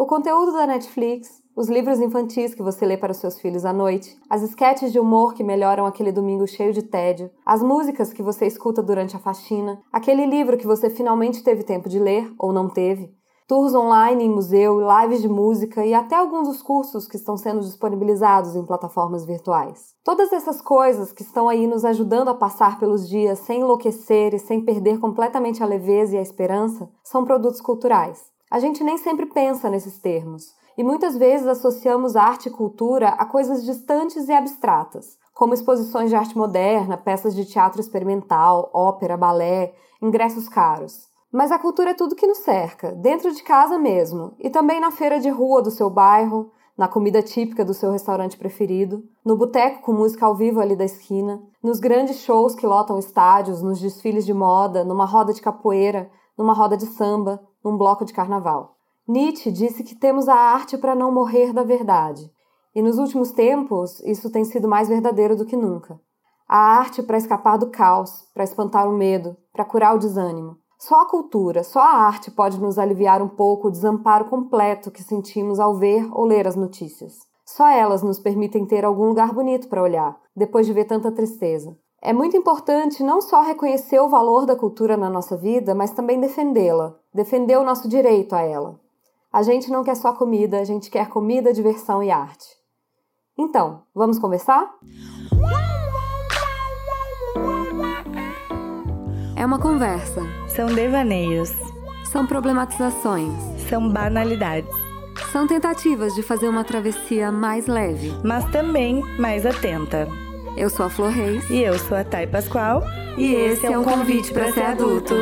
O conteúdo da Netflix, os livros infantis que você lê para os seus filhos à noite, as esquetes de humor que melhoram aquele domingo cheio de tédio, as músicas que você escuta durante a faxina, aquele livro que você finalmente teve tempo de ler ou não teve, tours online em museu, lives de música e até alguns dos cursos que estão sendo disponibilizados em plataformas virtuais. Todas essas coisas que estão aí nos ajudando a passar pelos dias sem enlouquecer e sem perder completamente a leveza e a esperança são produtos culturais. A gente nem sempre pensa nesses termos, e muitas vezes associamos arte e cultura a coisas distantes e abstratas, como exposições de arte moderna, peças de teatro experimental, ópera, balé, ingressos caros. Mas a cultura é tudo que nos cerca, dentro de casa mesmo, e também na feira de rua do seu bairro, na comida típica do seu restaurante preferido, no boteco com música ao vivo ali da esquina, nos grandes shows que lotam estádios, nos desfiles de moda, numa roda de capoeira, numa roda de samba, num bloco de carnaval. Nietzsche disse que temos a arte para não morrer da verdade. E nos últimos tempos, isso tem sido mais verdadeiro do que nunca. A arte para escapar do caos, para espantar o medo, para curar o desânimo. Só a cultura, só a arte pode nos aliviar um pouco o desamparo completo que sentimos ao ver ou ler as notícias. Só elas nos permitem ter algum lugar bonito para olhar, depois de ver tanta tristeza. É muito importante não só reconhecer o valor da cultura na nossa vida, mas também defendê-la, defender o nosso direito a ela. A gente não quer só comida, a gente quer comida, diversão e arte. Então, vamos conversar? É uma conversa. São devaneios. São problematizações. São banalidades. São tentativas de fazer uma travessia mais leve, mas também mais atenta. Eu sou a Flor Reis. E eu sou a Thay Pascoal. E, e esse é um convite para ser adulto.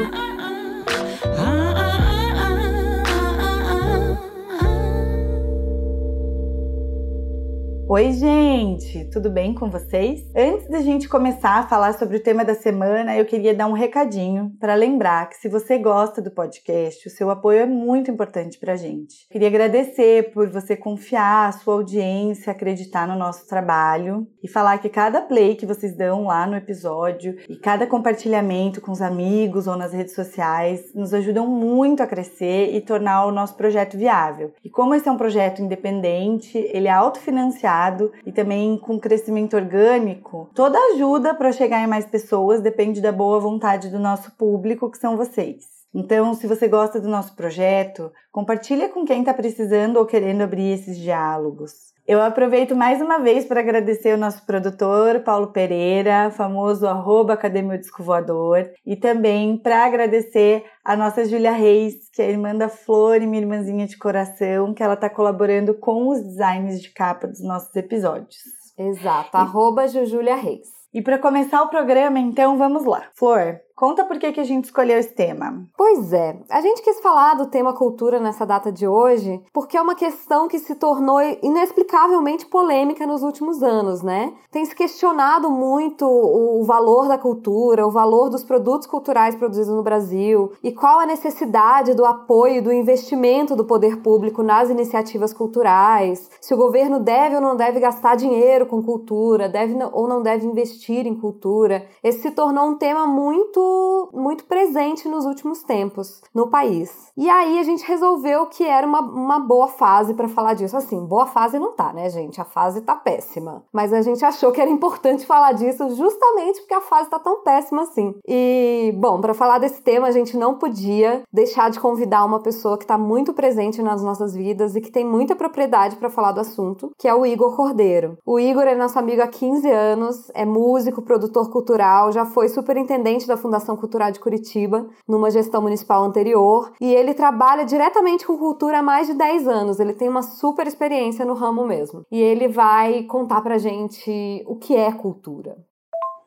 Oi, gente, tudo bem com vocês? Antes da gente começar a falar sobre o tema da semana, eu queria dar um recadinho para lembrar que se você gosta do podcast, o seu apoio é muito importante para a gente. Queria agradecer por você confiar a sua audiência, acreditar no nosso trabalho e falar que cada play que vocês dão lá no episódio e cada compartilhamento com os amigos ou nas redes sociais nos ajudam muito a crescer e tornar o nosso projeto viável. E como esse é um projeto independente, ele é autofinanciado e também com crescimento orgânico, toda ajuda para chegar em mais pessoas depende da boa vontade do nosso público, que são vocês. Então, se você gosta do nosso projeto, compartilha com quem está precisando ou querendo abrir esses diálogos. Eu aproveito mais uma vez para agradecer o nosso produtor, Paulo Pereira, famoso arroba Academia Disco Voador, e também para agradecer a nossa Júlia Reis, que é irmã da Flor e minha irmãzinha de coração, que ela está colaborando com os designs de capa dos nossos episódios. Exato, e... arroba Jujúlia Reis. E para começar o programa, então, vamos lá. Flor, Conta por que, que a gente escolheu esse tema. Pois é, a gente quis falar do tema cultura nessa data de hoje porque é uma questão que se tornou inexplicavelmente polêmica nos últimos anos, né? Tem se questionado muito o valor da cultura, o valor dos produtos culturais produzidos no Brasil e qual a necessidade do apoio, do investimento do poder público nas iniciativas culturais, se o governo deve ou não deve gastar dinheiro com cultura, deve ou não deve investir em cultura. Esse se tornou um tema muito muito presente nos últimos tempos no país. E aí a gente resolveu que era uma, uma boa fase para falar disso. Assim, boa fase não tá, né, gente? A fase tá péssima. Mas a gente achou que era importante falar disso justamente porque a fase tá tão péssima assim. E, bom, para falar desse tema, a gente não podia deixar de convidar uma pessoa que tá muito presente nas nossas vidas e que tem muita propriedade para falar do assunto, que é o Igor Cordeiro. O Igor é nosso amigo há 15 anos, é músico, produtor cultural, já foi superintendente da Fundação Fundação Cultural de Curitiba, numa gestão municipal anterior, e ele trabalha diretamente com cultura há mais de 10 anos. Ele tem uma super experiência no ramo mesmo. E ele vai contar pra gente o que é cultura.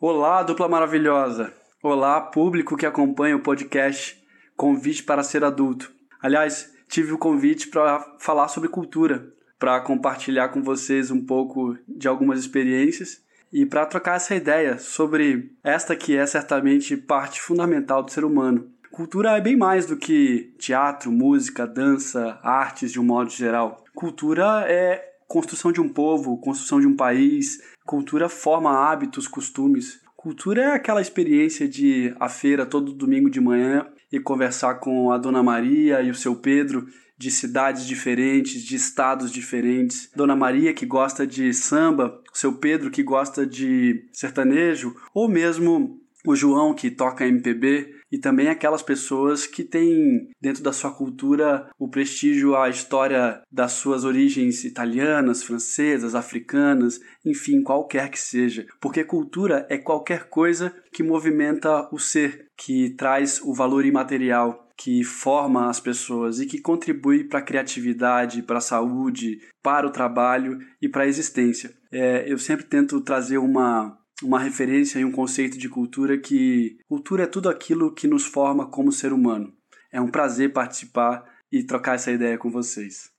Olá, dupla maravilhosa. Olá, público que acompanha o podcast Convite para Ser Adulto. Aliás, tive o convite para falar sobre cultura, para compartilhar com vocês um pouco de algumas experiências e para trocar essa ideia sobre esta que é certamente parte fundamental do ser humano. Cultura é bem mais do que teatro, música, dança, artes de um modo geral. Cultura é construção de um povo, construção de um país. Cultura forma hábitos, costumes. Cultura é aquela experiência de à feira todo domingo de manhã e conversar com a Dona Maria e o seu Pedro de cidades diferentes, de estados diferentes. Dona Maria que gosta de samba, seu Pedro que gosta de sertanejo, ou mesmo o João que toca MPB e também aquelas pessoas que têm dentro da sua cultura o prestígio à história das suas origens italianas, francesas, africanas, enfim, qualquer que seja. Porque cultura é qualquer coisa que movimenta o ser, que traz o valor imaterial que forma as pessoas e que contribui para a criatividade, para a saúde, para o trabalho e para a existência. É, eu sempre tento trazer uma, uma referência e um conceito de cultura que cultura é tudo aquilo que nos forma como ser humano. É um prazer participar e trocar essa ideia com vocês.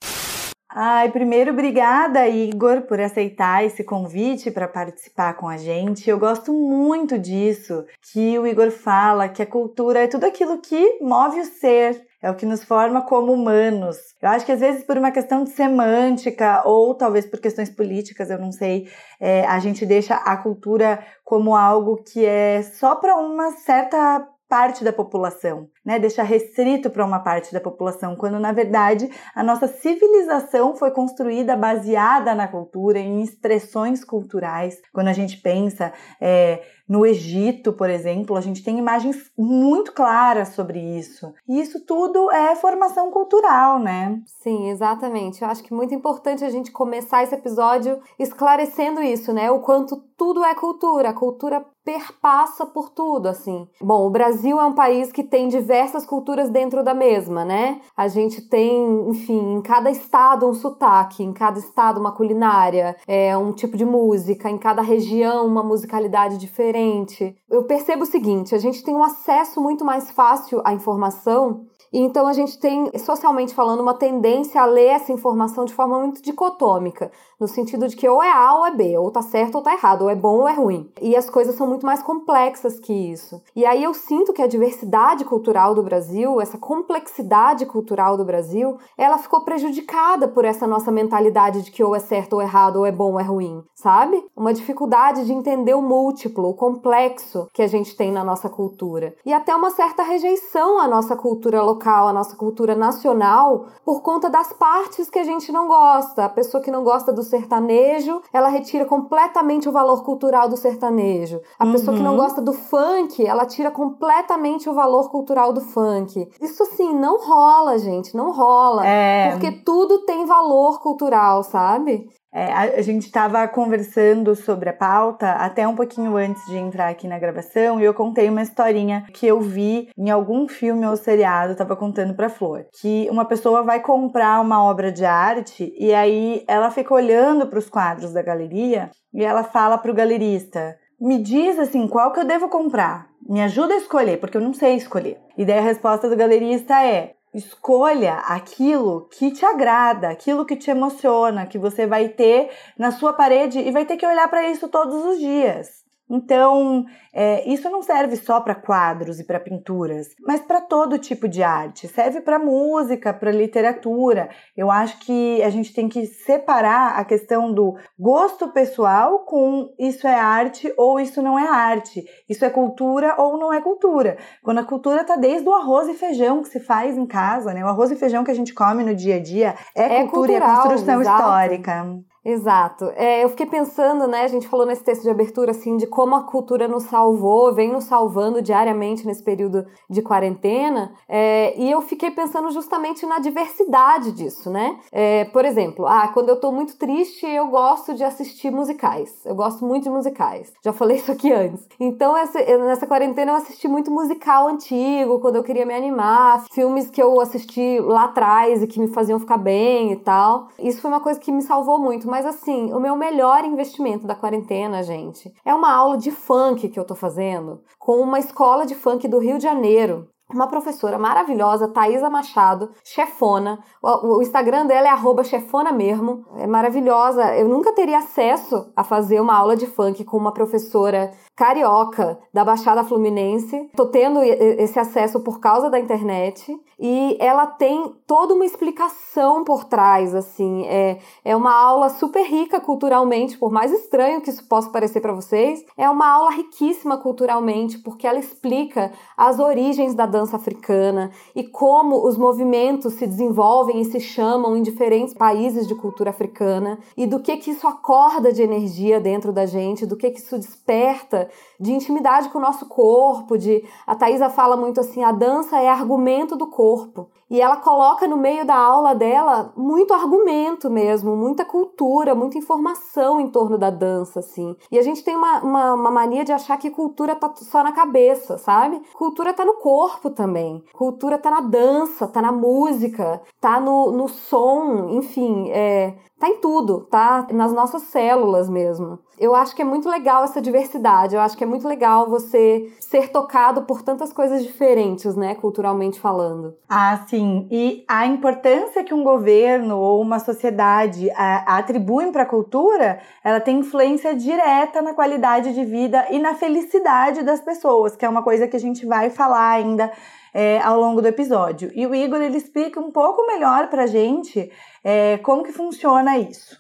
Ai, primeiro, obrigada, Igor, por aceitar esse convite para participar com a gente. Eu gosto muito disso, que o Igor fala que a cultura é tudo aquilo que move o ser, é o que nos forma como humanos. Eu acho que às vezes por uma questão de semântica ou talvez por questões políticas, eu não sei, é, a gente deixa a cultura como algo que é só para uma certa parte da população, né? Deixar restrito para uma parte da população, quando na verdade a nossa civilização foi construída baseada na cultura, em expressões culturais. Quando a gente pensa é, no Egito, por exemplo, a gente tem imagens muito claras sobre isso. E isso tudo é formação cultural, né? Sim, exatamente. Eu acho que é muito importante a gente começar esse episódio esclarecendo isso, né? O quanto tudo é cultura. A cultura perpassa por tudo, assim. Bom, o Brasil é um país que tem diversas culturas dentro da mesma, né? A gente tem, enfim, em cada estado um sotaque, em cada estado uma culinária, é um tipo de música, em cada região uma musicalidade diferente. Eu percebo o seguinte, a gente tem um acesso muito mais fácil à informação então a gente tem, socialmente falando, uma tendência a ler essa informação de forma muito dicotômica, no sentido de que ou é A ou é B, ou tá certo ou tá errado, ou é bom ou é ruim. E as coisas são muito mais complexas que isso. E aí eu sinto que a diversidade cultural do Brasil, essa complexidade cultural do Brasil, ela ficou prejudicada por essa nossa mentalidade de que ou é certo ou errado, ou é bom ou é ruim, sabe? Uma dificuldade de entender o múltiplo, o complexo que a gente tem na nossa cultura. E até uma certa rejeição à nossa cultura local local, a nossa cultura nacional, por conta das partes que a gente não gosta. A pessoa que não gosta do sertanejo, ela retira completamente o valor cultural do sertanejo. A uhum. pessoa que não gosta do funk, ela tira completamente o valor cultural do funk. Isso assim, não rola, gente, não rola. É... Porque tudo tem valor cultural, sabe? É, a, gente estava conversando sobre a pauta até um pouquinho antes de entrar aqui na gravação e eu contei uma historinha que eu vi em algum filme ou seriado, estava contando para Flor, que uma pessoa vai comprar uma obra de arte e aí ela fica olhando para os quadros da galeria e ela fala para o galerista: "Me diz assim, qual que eu devo comprar? Me ajuda a escolher, porque eu não sei escolher". E daí a resposta do galerista é: Escolha aquilo que te agrada, aquilo que te emociona, que você vai ter na sua parede e vai ter que olhar para isso todos os dias. Então, é, isso não serve só para quadros e para pinturas, mas para todo tipo de arte. Serve para música, para literatura. Eu acho que a gente tem que separar a questão do gosto pessoal com isso é arte ou isso não é arte. Isso é cultura ou não é cultura. Quando a cultura está desde o arroz e feijão que se faz em casa, né? O arroz e feijão que a gente come no dia a dia é, é cultura cultural, e é construção exato. histórica. Exato. É, eu fiquei pensando, né? A gente falou nesse texto de abertura, assim, de como a cultura nos salvou, vem nos salvando diariamente nesse período de quarentena. É, e eu fiquei pensando justamente na diversidade disso, né? É, por exemplo, ah, quando eu tô muito triste, eu gosto de assistir musicais. Eu gosto muito de musicais. Já falei isso aqui antes. Então, essa, nessa quarentena, eu assisti muito musical antigo, quando eu queria me animar, filmes que eu assisti lá atrás e que me faziam ficar bem e tal. Isso foi uma coisa que me salvou muito mas assim, o meu melhor investimento da quarentena, gente, é uma aula de funk que eu tô fazendo com uma escola de funk do Rio de Janeiro uma professora maravilhosa, Thaisa Machado, chefona. O, o, Instagram dela é chefona mesmo. É maravilhosa. Eu nunca teria acesso a fazer uma aula de funk com uma professora carioca da Baixada Fluminense. Tô tendo esse acesso por causa da internet. E ela tem toda uma explicação por trás, assim. É, é uma aula super rica culturalmente, por mais estranho que isso possa parecer para vocês. É uma aula riquíssima culturalmente, porque ela explica as origens da dança dança africana e como os movimentos se desenvolvem e se chamam em diferentes países de cultura africana e do que que isso acorda de energia dentro da gente, do que que isso desperta de intimidade com o nosso corpo, de a Thaisa fala muito assim, a dança é argumento do corpo. E ela coloca no meio da aula dela muito argumento mesmo, muita cultura, muita informação em torno da dança, assim. E a gente tem uma, uma, uma mania de achar que cultura tá só na cabeça, sabe? Cultura tá no corpo também. Cultura tá na dança, tá na música, tá no, no som, enfim, é, tá em tudo, tá nas nossas células mesmo. Eu acho que é muito legal essa diversidade, eu acho que é muito legal você ser tocado por tantas coisas diferentes, né, culturalmente falando. Ah, sim. E a importância que um governo ou uma sociedade a, atribuem para a cultura, ela tem influência direta na qualidade de vida e na felicidade das pessoas, que é uma coisa que a gente vai falar ainda é, ao longo do episódio. E o Igor ele explica um pouco melhor para gente é, como que funciona isso.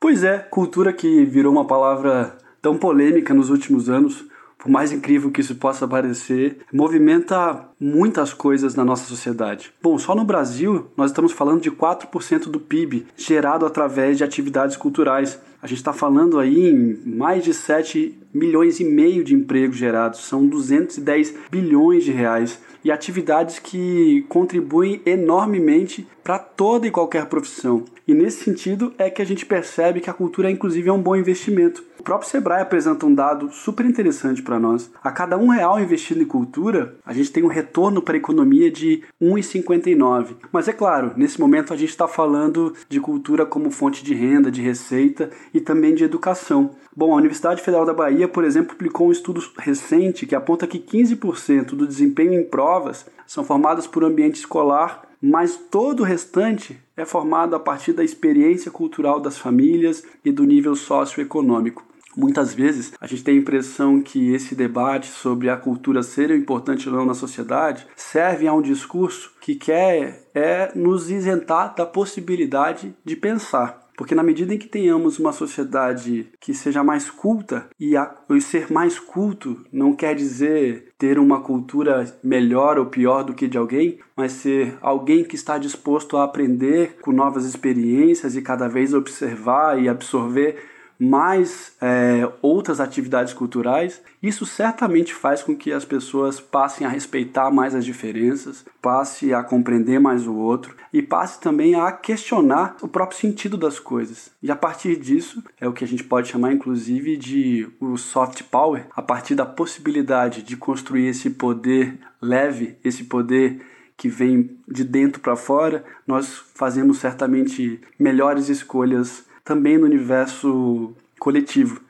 Pois é, cultura que virou uma palavra tão polêmica nos últimos anos, por mais incrível que isso possa parecer, movimenta muitas coisas na nossa sociedade. Bom, só no Brasil nós estamos falando de 4% do PIB gerado através de atividades culturais. A gente está falando aí em mais de 7 milhões e meio de empregos gerados, são 210 bilhões de reais e atividades que contribuem enormemente para toda e qualquer profissão. E nesse sentido é que a gente percebe que a cultura, inclusive, é um bom investimento. O próprio Sebrae apresenta um dado super interessante para nós. A cada um real investido em cultura, a gente tem um retorno para a economia de 1,59. Mas é claro, nesse momento a gente está falando de cultura como fonte de renda, de receita e também de educação. Bom, a Universidade Federal da Bahia, por exemplo, publicou um estudo recente que aponta que 15% do desempenho em provas são formadas por ambiente escolar, mas todo o restante é formado a partir da experiência cultural das famílias e do nível socioeconômico. Muitas vezes a gente tem a impressão que esse debate sobre a cultura ser importante ou não na sociedade serve a um discurso que quer é nos isentar da possibilidade de pensar. Porque na medida em que tenhamos uma sociedade que seja mais culta, e, a, e ser mais culto não quer dizer ter uma cultura melhor ou pior do que de alguém, mas ser alguém que está disposto a aprender com novas experiências e cada vez observar e absorver mais é, outras atividades culturais, isso certamente faz com que as pessoas passem a respeitar mais as diferenças, passe a compreender mais o outro e passe também a questionar o próprio sentido das coisas. E a partir disso, é o que a gente pode chamar inclusive de o soft power, a partir da possibilidade de construir esse poder leve, esse poder que vem de dentro para fora, nós fazemos certamente melhores escolhas também no universo coletivo.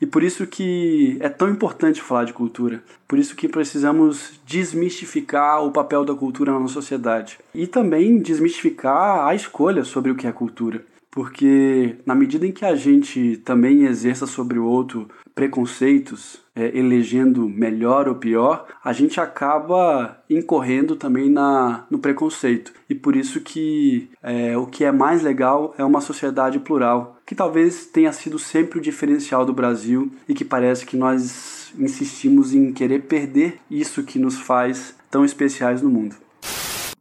E por isso que é tão importante falar de cultura. Por isso que precisamos desmistificar o papel da cultura na nossa sociedade. E também desmistificar a escolha sobre o que é cultura. Porque na medida em que a gente também exerça sobre o outro preconceitos, é, elegendo melhor ou pior, a gente acaba incorrendo também na, no preconceito. E por isso que é, o que é mais legal é uma sociedade plural, que talvez tenha sido sempre o diferencial do Brasil e que parece que nós insistimos em querer perder isso que nos faz tão especiais no mundo.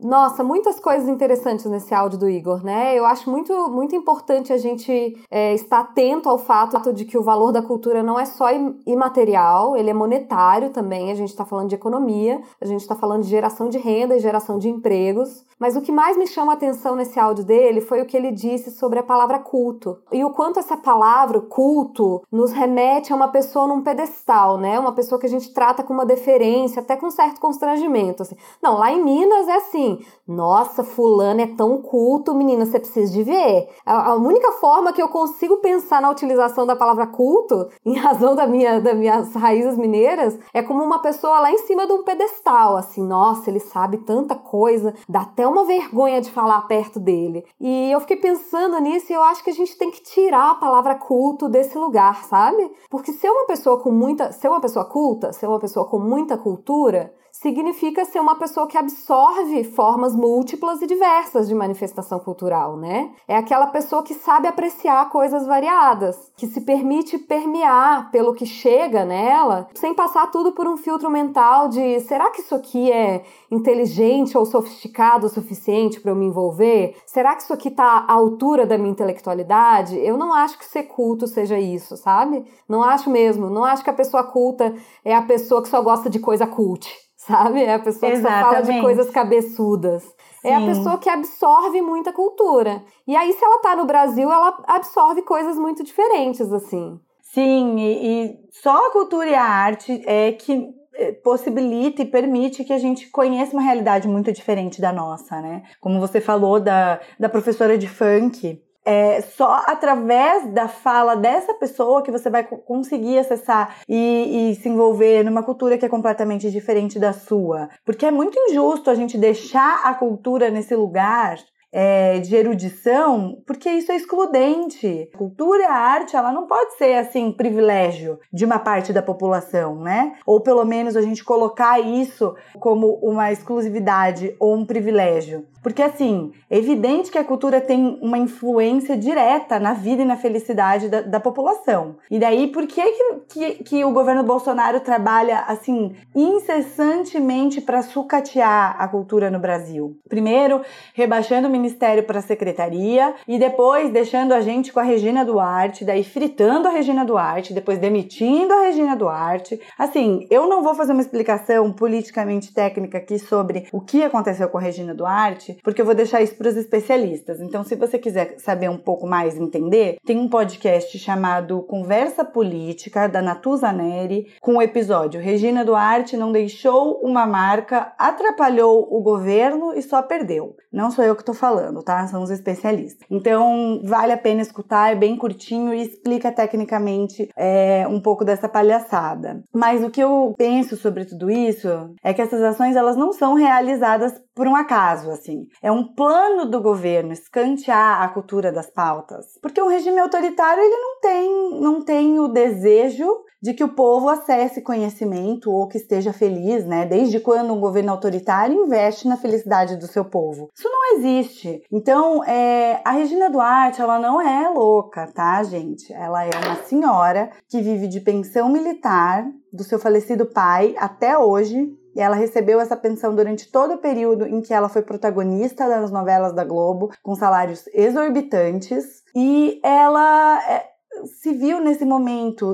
Nossa, muitas coisas interessantes nesse áudio do Igor, né? Eu acho muito, muito importante a gente é, estar atento ao fato de que o valor da cultura não é só imaterial, ele é monetário também. A gente está falando de economia, a gente está falando de geração de renda e geração de empregos. Mas o que mais me chama a atenção nesse áudio dele foi o que ele disse sobre a palavra culto. E o quanto essa palavra, culto, nos remete a uma pessoa num pedestal, né? Uma pessoa que a gente trata com uma deferência, até com um certo constrangimento. Assim. Não, lá em Minas é assim: nossa, fulano é tão culto, menina, você precisa de ver. A, a única forma que eu consigo pensar na utilização da palavra culto, em razão da minha, das minhas raízes mineiras, é como uma pessoa lá em cima de um pedestal, assim, nossa, ele sabe tanta coisa, dá até uma vergonha de falar perto dele. E eu fiquei pensando nisso e eu acho que a gente tem que tirar a palavra culto desse lugar, sabe? Porque ser uma pessoa com muita, ser uma pessoa culta, ser uma pessoa com muita cultura, significa ser uma pessoa que absorve formas múltiplas e diversas de manifestação cultural, né? É aquela pessoa que sabe apreciar coisas variadas, que se permite permear pelo que chega nela, sem passar tudo por um filtro mental de será que isso aqui é inteligente ou sofisticado o suficiente para eu me envolver? Será que isso aqui está à altura da minha intelectualidade? Eu não acho que ser culto seja isso, sabe? Não acho mesmo. Não acho que a pessoa culta é a pessoa que só gosta de coisa cult, sabe? É a pessoa que Exatamente. só fala de coisas cabeçudas. Sim. É a pessoa que absorve muita cultura. E aí, se ela tá no Brasil, ela absorve coisas muito diferentes, assim. Sim, e, e só a cultura e a arte é que é, possibilita e permite que a gente conheça uma realidade muito diferente da nossa, né? Como você falou da, da professora de funk, é só através da fala dessa pessoa que você vai conseguir acessar e, e, se envolver numa cultura que é completamente diferente da sua. Porque é muito injusto a gente deixar a cultura nesse lugar é, de erudição, porque isso é excludente. Cultura arte, ela não pode ser assim privilégio de uma parte da população, né? Ou pelo menos a gente colocar isso como uma exclusividade ou um privilégio. Porque assim, é evidente que a cultura tem uma influência direta na vida e na felicidade da, da população. E daí, por que, que, que o governo Bolsonaro trabalha assim incessantemente para sucatear a cultura no Brasil? Primeiro, rebaixando o ministério para a secretaria e depois deixando a gente com a Regina Duarte, daí fritando a Regina Duarte, depois demitindo a Regina Duarte. Assim, eu não vou fazer uma explicação politicamente técnica aqui sobre o que aconteceu com a Regina Duarte, porque eu vou deixar isso para os especialistas. Então, se você quiser saber um pouco mais, entender, tem um podcast chamado Conversa Política da Natuza Neri, com o episódio Regina Duarte não deixou uma marca, atrapalhou o governo e só perdeu. Não sou eu que estou falando falando, tá? São os especialistas. Então, vale a pena escutar, é bem curtinho e explica tecnicamente é, um pouco dessa palhaçada. Mas o que eu penso sobre tudo isso é que essas ações elas não são realizadas por um acaso, assim. É um plano do governo escantear a cultura das pautas. Porque um regime autoritário, ele não tem, não tem o desejo de que o povo acesse conhecimento ou que esteja feliz, né? Desde quando um governo autoritário investe na felicidade do seu povo? Isso não existe. Então, é, a Regina Duarte, ela não é louca, tá, gente? Ela é uma senhora que vive de pensão militar do seu falecido pai até hoje. E ela recebeu essa pensão durante todo o período em que ela foi protagonista das novelas da Globo, com salários exorbitantes. E ela é, se viu nesse momento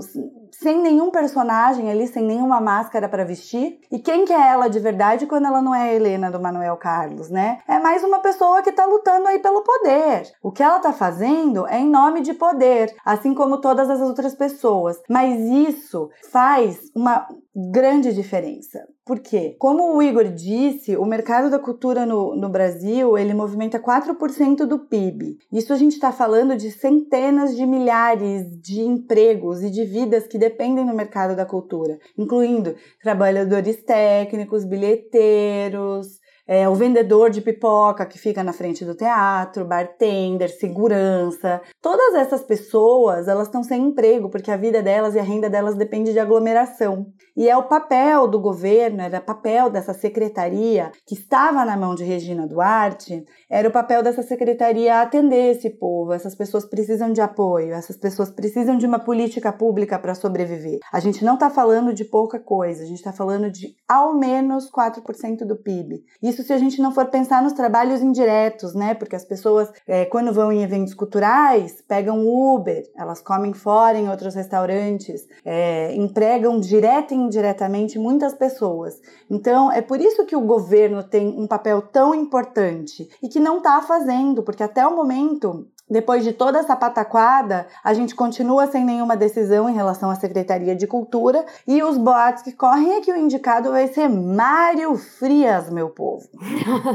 sem nenhum personagem ali, sem nenhuma máscara para vestir. E quem que é ela de verdade quando ela não é a Helena do Manuel Carlos, né? É mais uma pessoa que tá lutando aí pelo poder. O que ela tá fazendo é em nome de poder, assim como todas as outras pessoas. Mas isso faz uma grande diferença. Por quê? Como o Igor disse, o mercado da cultura no, no Brasil, ele movimenta 4% do PIB. Isso a gente está falando de centenas de milhares de empregos e de vidas que dependem do mercado da cultura, incluindo trabalhadores técnicos, bilheteiros, é, o vendedor de pipoca que fica na frente do teatro, bartender, segurança. Todas essas pessoas, elas estão sem emprego porque a vida delas e a renda delas depende de aglomeração. E é o papel do governo, era papel dessa secretaria que estava na mão de Regina Duarte, era o papel dessa secretaria atender esse povo. Essas pessoas precisam de apoio, essas pessoas precisam de uma política pública para sobreviver. A gente não está falando de pouca coisa, a gente está falando de ao menos 4% do PIB. Isso isso se a gente não for pensar nos trabalhos indiretos, né? Porque as pessoas, é, quando vão em eventos culturais, pegam Uber, elas comem fora em outros restaurantes, é, empregam direta e indiretamente muitas pessoas. Então, é por isso que o governo tem um papel tão importante e que não está fazendo, porque até o momento depois de toda essa pataquada, a gente continua sem nenhuma decisão em relação à Secretaria de Cultura e os boatos que correm é que o indicado vai ser Mário Frias, meu povo.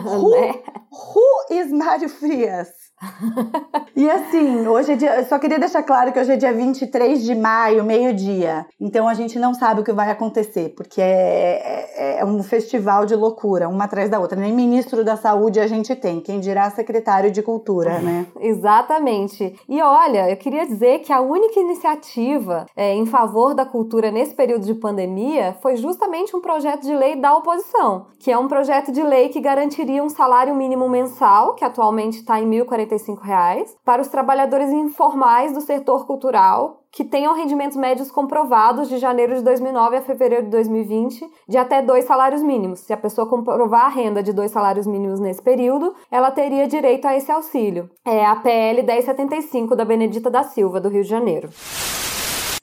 who, né? who is Mário Frias? E assim, hoje é dia. Eu só queria deixar claro que hoje é dia 23 de maio, meio-dia. Então a gente não sabe o que vai acontecer, porque é, é, é, um festival de loucura, uma atrás da outra. Nem ministro da saúde a gente tem, quem dirá secretário de cultura, né? Exato Exatamente. E olha, eu queria dizer que a única iniciativa é, em favor da cultura nesse período de pandemia foi justamente um projeto de lei da oposição, que é um projeto de lei que garantiria um salário mínimo mensal, que atualmente está em 1.045 reais, para os trabalhadores informais do setor cultural que tenham rendimentos médios comprovados de janeiro de 2009 a fevereiro de 2020 de até dois salários mínimos. Se a pessoa comprovar a renda de dois salários mínimos nesse período, ela teria direito a esse auxílio. É a PL 1075 da Benedita da Silva, do Rio de Janeiro.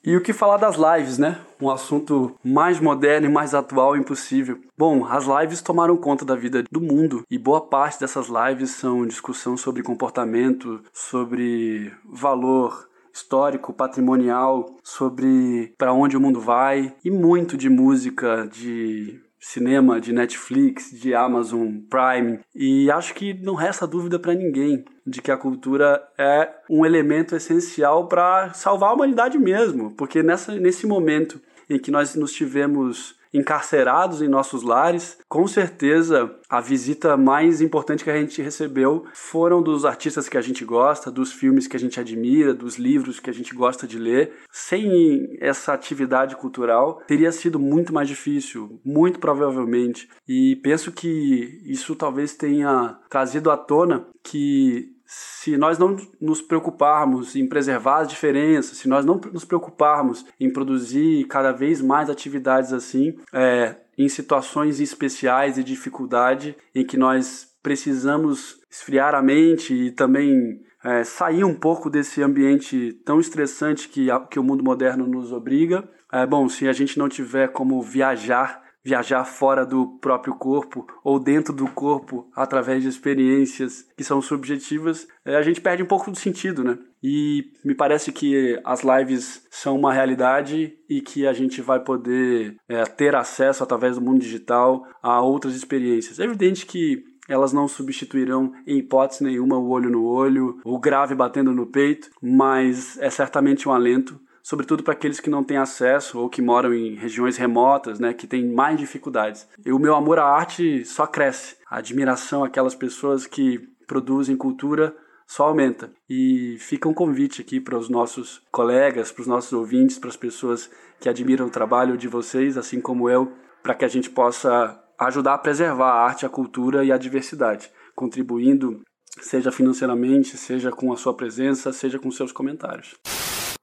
E o que falar das lives, né? Um assunto mais moderno e mais atual impossível. Bom, as lives tomaram conta da vida do mundo e boa parte dessas lives são discussão sobre comportamento, sobre valor, histórico, patrimonial, sobre para onde o mundo vai e muito de música, de cinema, de Netflix, de Amazon Prime. E acho que não resta dúvida para ninguém de que a cultura é um elemento essencial para salvar a humanidade mesmo, porque nessa, nesse momento em que nós nos tivemos encarcerados em nossos lares. Com certeza, a visita mais importante que a gente recebeu foram dos artistas que a gente gosta, dos filmes que a gente admira, dos livros que a gente gosta de ler. Sem essa atividade cultural, teria sido muito mais difícil, muito provavelmente. E penso que isso talvez tenha trazido à tona que se nós não nos preocuparmos em preservar as diferenças, se nós não nos preocuparmos em produzir cada vez mais atividades assim, é, em situações especiais e dificuldade, em que nós precisamos esfriar a mente e também é, sair um pouco desse ambiente tão estressante que, que o mundo moderno nos obriga. É, bom, se a gente não tiver como viajar viajar fora do próprio corpo ou dentro do corpo através de experiências que são subjetivas, é, a gente perde um pouco do sentido, né? E me parece que as lives são uma realidade e que a gente vai poder é, ter acesso através do mundo digital a outras experiências. É evidente que elas não substituirão em hipótese nenhuma o olho no olho, o grave batendo no peito, mas é certamente um alento sobretudo para aqueles que não têm acesso ou que moram em regiões remotas, né, que têm mais dificuldades. E o meu amor à arte só cresce. A admiração àquelas pessoas que produzem cultura só aumenta. E fica um convite aqui para os nossos colegas, para os nossos ouvintes, para as pessoas que admiram o trabalho de vocês, assim como eu, para que a gente possa ajudar a preservar a arte, a cultura e a diversidade, contribuindo seja financeiramente, seja com a sua presença, seja com seus comentários.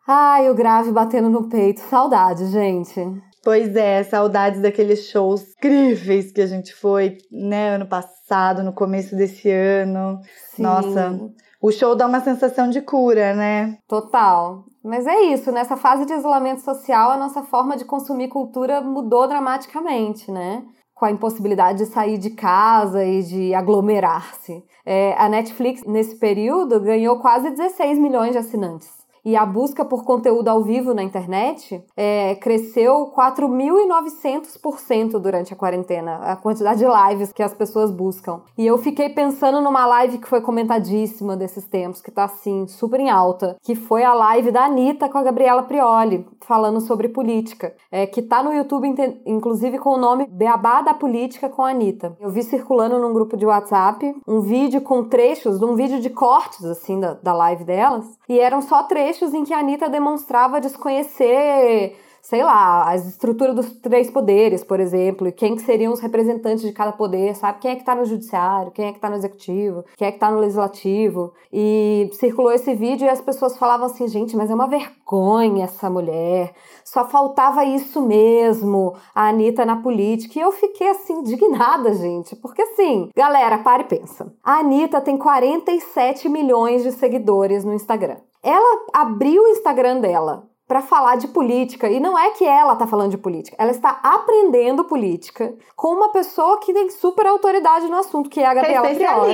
Ai, o grave batendo no peito. Saudade, gente. Pois é, saudades daqueles shows incríveis que a gente foi, né, ano passado, no começo desse ano. Sim. Nossa, o show dá uma sensação de cura, né? Total. Mas é isso, nessa fase de isolamento social, a nossa forma de consumir cultura mudou dramaticamente, né? Com a impossibilidade de sair de casa e de aglomerar-se. É, a Netflix, nesse período, ganhou quase 16 milhões de assinantes e a busca por conteúdo ao vivo na internet é, cresceu 4.900% durante a quarentena, a quantidade de lives que as pessoas buscam. E eu fiquei pensando numa live que foi comentadíssima desses tempos, que tá assim, super em alta, que foi a live da Anitta com a Gabriela Prioli, falando sobre política, é, que tá no YouTube, inclusive com o nome Beabá da Política com a Anitta. Eu vi circulando num grupo de WhatsApp um vídeo com trechos, um vídeo de cortes, assim, da, da live delas, e eram só trechos trechos em que a Anitta demonstrava desconhecer sei lá, as estruturas dos três poderes, por exemplo, e quem que seriam os representantes de cada poder, sabe? Quem é que tá no judiciário, quem é que tá no executivo, quem é que tá no legislativo. E circulou esse vídeo e as pessoas falavam assim, gente, mas é uma vergonha essa mulher. Só faltava isso mesmo, a Anitta na política. E eu fiquei assim, indignada, gente. Porque assim, galera, para e pensa. A Anitta tem 47 milhões de seguidores no Instagram. Ela abriu o Instagram dela para falar de política. E não é que ela está falando de política, ela está aprendendo política com uma pessoa que tem super autoridade no assunto, que é a Gabriela é Prioli.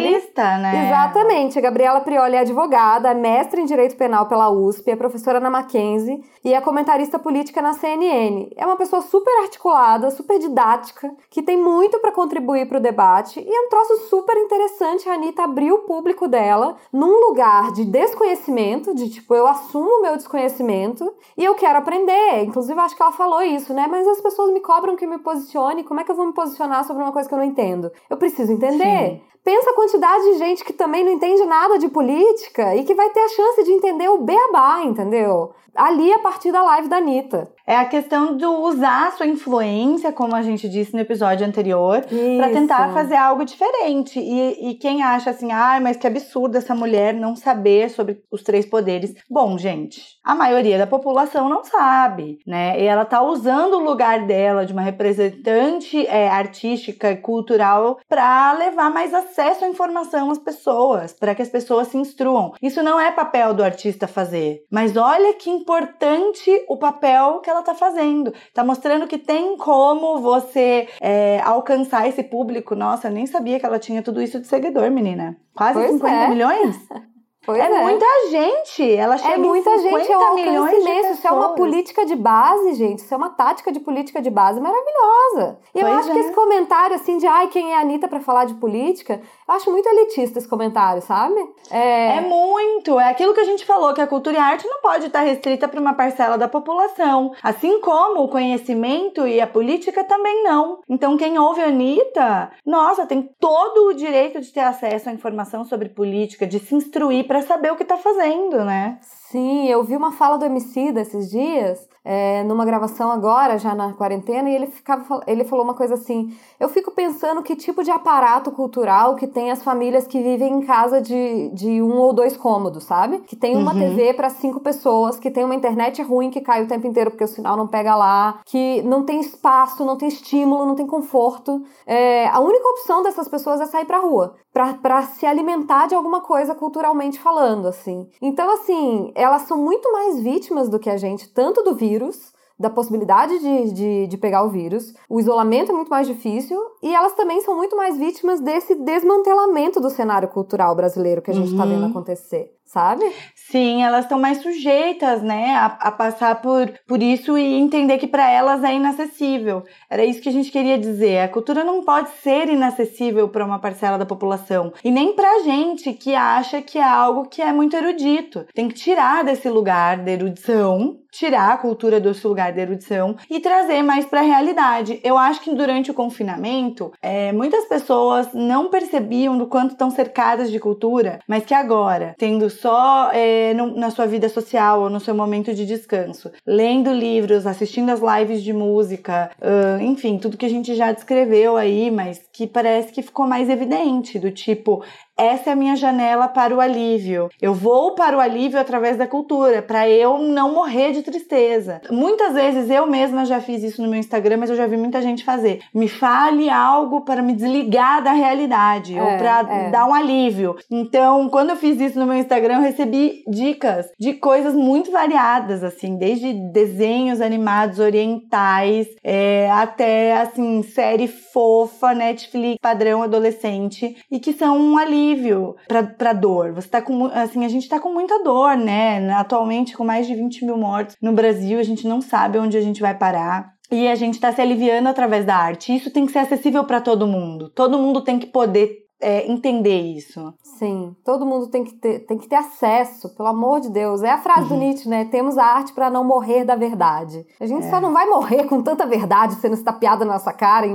né? Exatamente. A Gabriela Prioli é advogada, é mestre em Direito Penal pela USP, é professora na Mackenzie e é comentarista política na CNN. É uma pessoa super articulada, super didática, que tem muito para contribuir para o debate e é um troço super interessante. A Anitta abriu o público dela num lugar de desconhecimento, de tipo, eu assumo o meu desconhecimento e eu quero aprender. Inclusive, acho que ela falou isso, né? Mas as pessoas me cobram que me posicione. Como é que eu vou me posicionar sobre uma coisa que eu não entendo? Eu preciso entender. Sim. pensa a quantidade de gente que também não entende nada de política e que vai ter a chance de entender o beabá, entendeu? Ali a partir da live da Anitta. É a questão de usar a sua influência, como a gente disse no episódio anterior, para tentar fazer algo diferente. E, e quem acha assim, ai, ah, mas que absurdo essa mulher não saber sobre os três poderes. Bom, gente, a maioria da população não sabe, né? E ela tá usando o lugar dela de uma representante é, artística e cultural para levar mais acesso à informação às pessoas, para que as pessoas se instruam. Isso não é papel do artista fazer, mas olha que importante o papel que ela tá fazendo. Tá mostrando que tem como você é, alcançar esse público. Nossa, eu nem sabia que ela tinha tudo isso de seguidor, menina. Quase pois 50 é. milhões? Pois é, é, muita gente. Ela chega é muita em 50 gente, é um milhões imenso. Isso é uma política de base, gente. Isso é uma tática de política de base maravilhosa. E eu acho é. que esse comentário, assim, de ai, quem é a Anitta pra falar de política, eu acho muito elitista esse comentário, sabe? É... é muito. É aquilo que a gente falou, que a cultura e a arte não pode estar restrita para uma parcela da população. Assim como o conhecimento e a política também não. Então, quem ouve a Anitta, nossa, tem todo o direito de ter acesso à informação sobre política, de se instruir para saber o que está fazendo, né? Sim, eu vi uma fala do MC desses dias, é, numa gravação agora, já na quarentena, e ele, ficava, ele falou uma coisa assim: eu fico pensando que tipo de aparato cultural que tem as famílias que vivem em casa de, de um ou dois cômodos, sabe? Que tem uma uhum. TV para cinco pessoas, que tem uma internet ruim que cai o tempo inteiro porque o sinal não pega lá, que não tem espaço, não tem estímulo, não tem conforto. É, a única opção dessas pessoas é sair pra rua, para se alimentar de alguma coisa culturalmente falando, assim. Então, assim, elas são muito mais vítimas do que a gente, tanto do vírus, da possibilidade de, de, de, pegar o vírus, o isolamento é muito mais difícil e elas também são muito mais vítimas desse desmantelamento do cenário cultural brasileiro que a gente está uhum. vendo acontecer sabe? Sim, elas estão mais sujeitas, né, a, a, passar por, por isso e entender que para elas é inacessível. Era isso que a gente queria dizer. A cultura não pode ser inacessível para uma parcela da população e nem para gente que acha que é algo que é muito erudito. Tem que tirar desse lugar da erudição tirar a cultura desse lugar de erudição e trazer mais para a realidade. Eu acho que durante o confinamento, é, muitas pessoas não percebiam do quanto estão cercadas de cultura, mas que agora, tendo só é, no, na sua vida social ou no seu momento de descanso, lendo livros, assistindo as lives de música, uh, enfim, tudo que a gente já descreveu aí, mas que parece que ficou mais evidente, do tipo, essa é a minha janela para o alívio. Eu vou para o alívio através da cultura, para eu não morrer de tristeza. Muitas vezes eu mesma já fiz isso no meu Instagram, mas eu já vi muita gente fazer. Me fale algo para me desligar da realidade é, ou para é. dar um alívio. Então, quando eu fiz isso no meu Instagram, eu recebi dicas de coisas muito variadas, assim, desde desenhos animados orientais é, até assim série fofa, Netflix padrão adolescente e que são um alívio alívio para dor. Você tá com, assim, a gente tá com muita dor, né? Atualmente, com mais de 20 mil mortos no Brasil, a gente não sabe onde a gente vai parar. E a gente está se aliviando através da arte. Isso tem que ser acessível para todo mundo. Todo mundo tem que poder é, entender isso. Sim, todo mundo tem que, ter, tem que ter acesso, pelo amor de Deus. É a frase uhum. do Nietzsche, né? Temos a arte para não morrer da verdade. A gente é. só não vai morrer com tanta verdade sendo estapeada na nossa cara,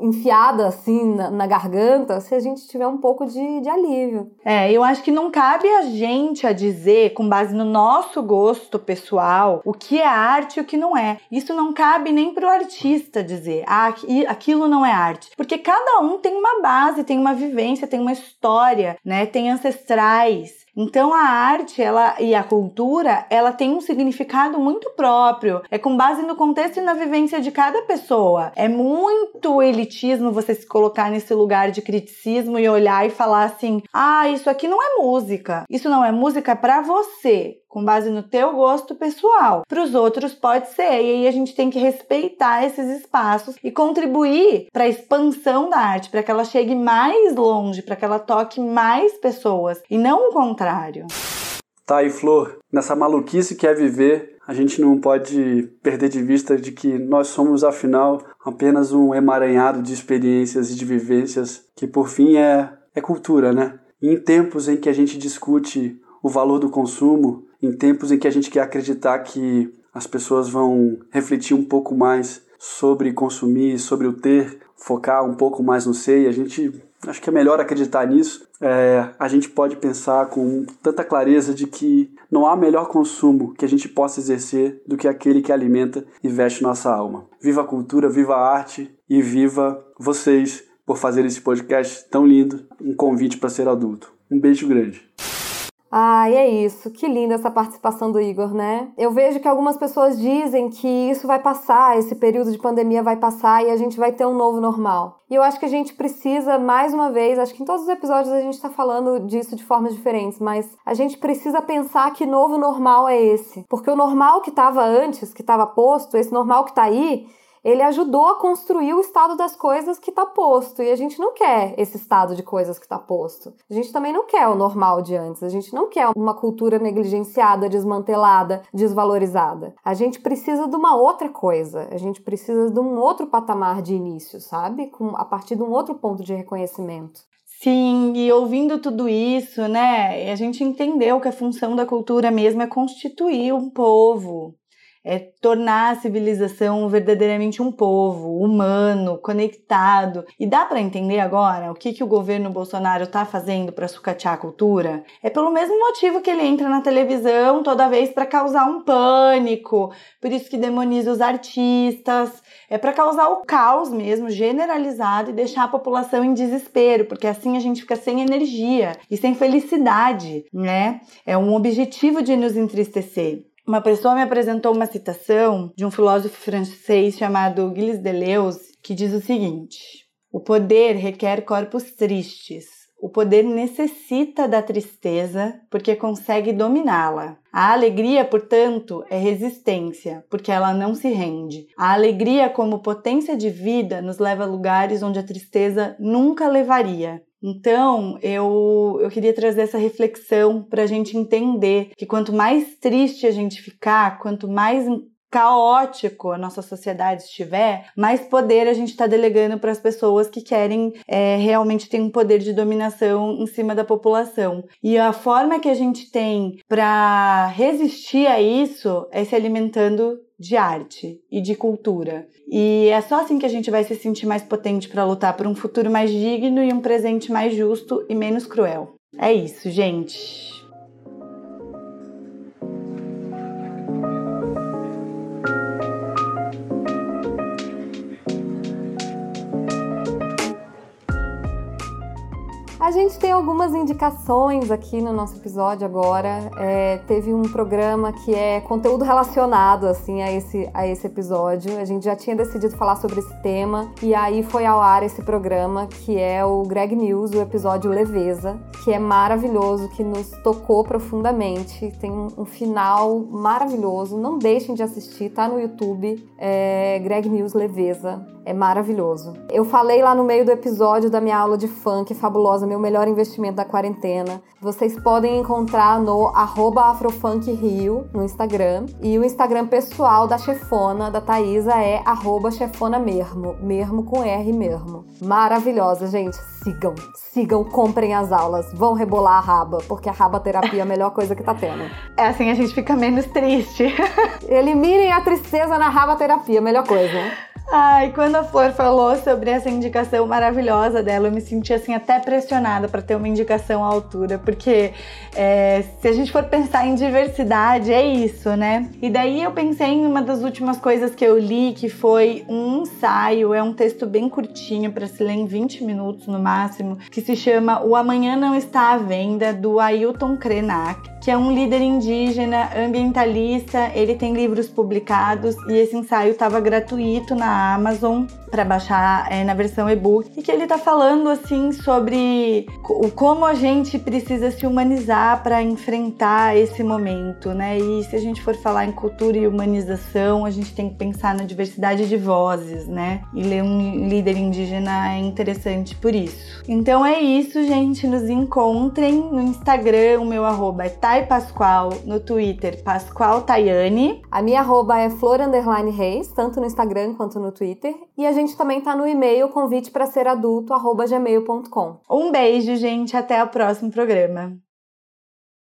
enfiada assim na, na, garganta, se a gente tiver um pouco de, de alívio. É, eu acho que não cabe a gente a dizer, com base no nosso gosto pessoal, o que é arte e o que não é. Isso não cabe nem pro artista dizer, ah, aquilo não é arte. Porque cada um tem uma base, tem uma vivência, tem uma história, né? Tem ancestrais. Então a arte, ela e a cultura, ela tem um significado muito próprio. É com base no contexto e na vivência de cada pessoa. É muito elitismo você se colocar nesse lugar de criticismo e olhar e falar assim: "Ah, isso aqui não é música. Isso não é música para você." Com base no teu gosto pessoal. Para os outros pode ser, e aí a gente tem que respeitar esses espaços e contribuir para a expansão da arte, para que ela chegue mais longe, para que ela toque mais pessoas e não o contrário. Tá aí, Flor, nessa maluquice que é viver, a gente não pode perder de vista de que nós somos, afinal, apenas um emaranhado de experiências e de vivências que, por fim, é, é cultura, né? E em tempos em que a gente discute o valor do consumo, em tempos em que a gente quer acreditar que as pessoas vão refletir um pouco mais sobre consumir, sobre o ter, focar um pouco mais no ser, e a gente acho que é melhor acreditar nisso, é, a gente pode pensar com tanta clareza de que não há melhor consumo que a gente possa exercer do que aquele que alimenta e veste nossa alma. Viva a cultura, viva a arte e viva vocês por fazer esse podcast tão lindo, um convite para ser adulto. Um beijo grande. Ai, é isso. Que linda essa participação do Igor, né? Eu vejo que algumas pessoas dizem que isso vai passar, esse período de pandemia vai passar e a gente vai ter um novo normal. E eu acho que a gente precisa, mais uma vez, acho que em todos os episódios a gente tá falando disso de formas diferentes, mas a gente precisa pensar que novo normal é esse. Porque o normal que estava antes, que estava posto, esse normal que tá aí, ele ajudou a construir o estado das coisas que está posto. E a gente não quer esse estado de coisas que está posto. A gente também não quer o normal de antes. A gente não quer uma cultura negligenciada, desmantelada, desvalorizada. A gente precisa de uma outra coisa. A gente precisa de um outro patamar de início, sabe? Com, a partir de um outro ponto de reconhecimento. Sim, e ouvindo tudo isso, né, a gente entendeu que a função da cultura mesmo é constituir um povo, é tornar a civilização verdadeiramente um povo humano, conectado. E dá para entender agora o que, que o governo Bolsonaro está fazendo para sucatear a cultura? É pelo mesmo motivo que ele entra na televisão toda vez para causar um pânico, por isso que demoniza os artistas, é para causar o caos mesmo, generalizado e deixar a população em desespero, porque assim a gente fica sem energia e sem felicidade, né? É um objetivo de nos entristecer. Uma pessoa me apresentou uma citação de um filósofo francês chamado Gilles Deleuze, que diz o seguinte: O poder requer corpos tristes. O poder necessita da tristeza porque consegue dominá-la. A alegria, portanto, é resistência, porque ela não se rende. A alegria, como potência de vida, nos leva a lugares onde a tristeza nunca levaria. Então, eu, eu queria trazer essa reflexão para a gente entender que quanto mais triste a gente ficar, quanto mais caótico a nossa sociedade estiver, mais poder a gente está delegando para as pessoas que querem é, realmente ter um poder de dominação em cima da população. E a forma que a gente tem para resistir a isso é se alimentando de arte e de cultura. E é só assim que a gente vai se sentir mais potente para lutar por um futuro mais digno e um presente mais justo e menos cruel. É isso, gente. A gente tem algumas indicações aqui no nosso episódio agora. É, teve um programa que é conteúdo relacionado assim a esse, a esse episódio. A gente já tinha decidido falar sobre esse tema e aí foi ao ar esse programa que é o Greg News, o episódio Leveza, que é maravilhoso, que nos tocou profundamente. Tem um, final maravilhoso. Não deixem de assistir, tá no YouTube. É, Greg News Leveza. É maravilhoso. Eu falei lá no meio do episódio da minha aula de funk fabulosa, meu melhor investimento da quarentena. Vocês podem encontrar no afrofunkrio no Instagram. E o Instagram pessoal da chefona, da Thaisa, é chefona mesmo. Mesmo com R mesmo. Maravilhosa, gente. Sigam, sigam, comprem as aulas. Vão rebolar a raba, porque a raba terapia é a melhor coisa que tá tendo. É assim a gente fica menos triste. Eliminem a tristeza na raba terapia, melhor coisa. Ai, quando a Flor falou sobre essa indicação maravilhosa dela, eu me senti assim até pressionada para ter uma indicação à altura, porque é, se a gente for pensar em diversidade, é isso, né? E daí eu pensei em uma das últimas coisas que eu li, que foi um ensaio, é um texto bem curtinho para se ler em 20 minutos no máximo, que se chama O Amanhã Não Está à Venda, do Ailton Krenak que é um líder indígena, ambientalista. Ele tem livros publicados e esse ensaio estava gratuito na Amazon para baixar é, na versão e-book e que ele está falando assim sobre o como a gente precisa se humanizar para enfrentar esse momento, né? E se a gente for falar em cultura e humanização, a gente tem que pensar na diversidade de vozes, né? E ler um líder indígena é interessante por isso. Então é isso, gente. Nos encontrem no Instagram, o meu arroba é Thay no Twitter, Pascoal Tayane. A minha arroba é Flor Reis, tanto no Instagram quanto no Twitter. E a gente também tá no e-mail convite para ser adulto, gmail.com. Um beijo, gente. Até o próximo programa.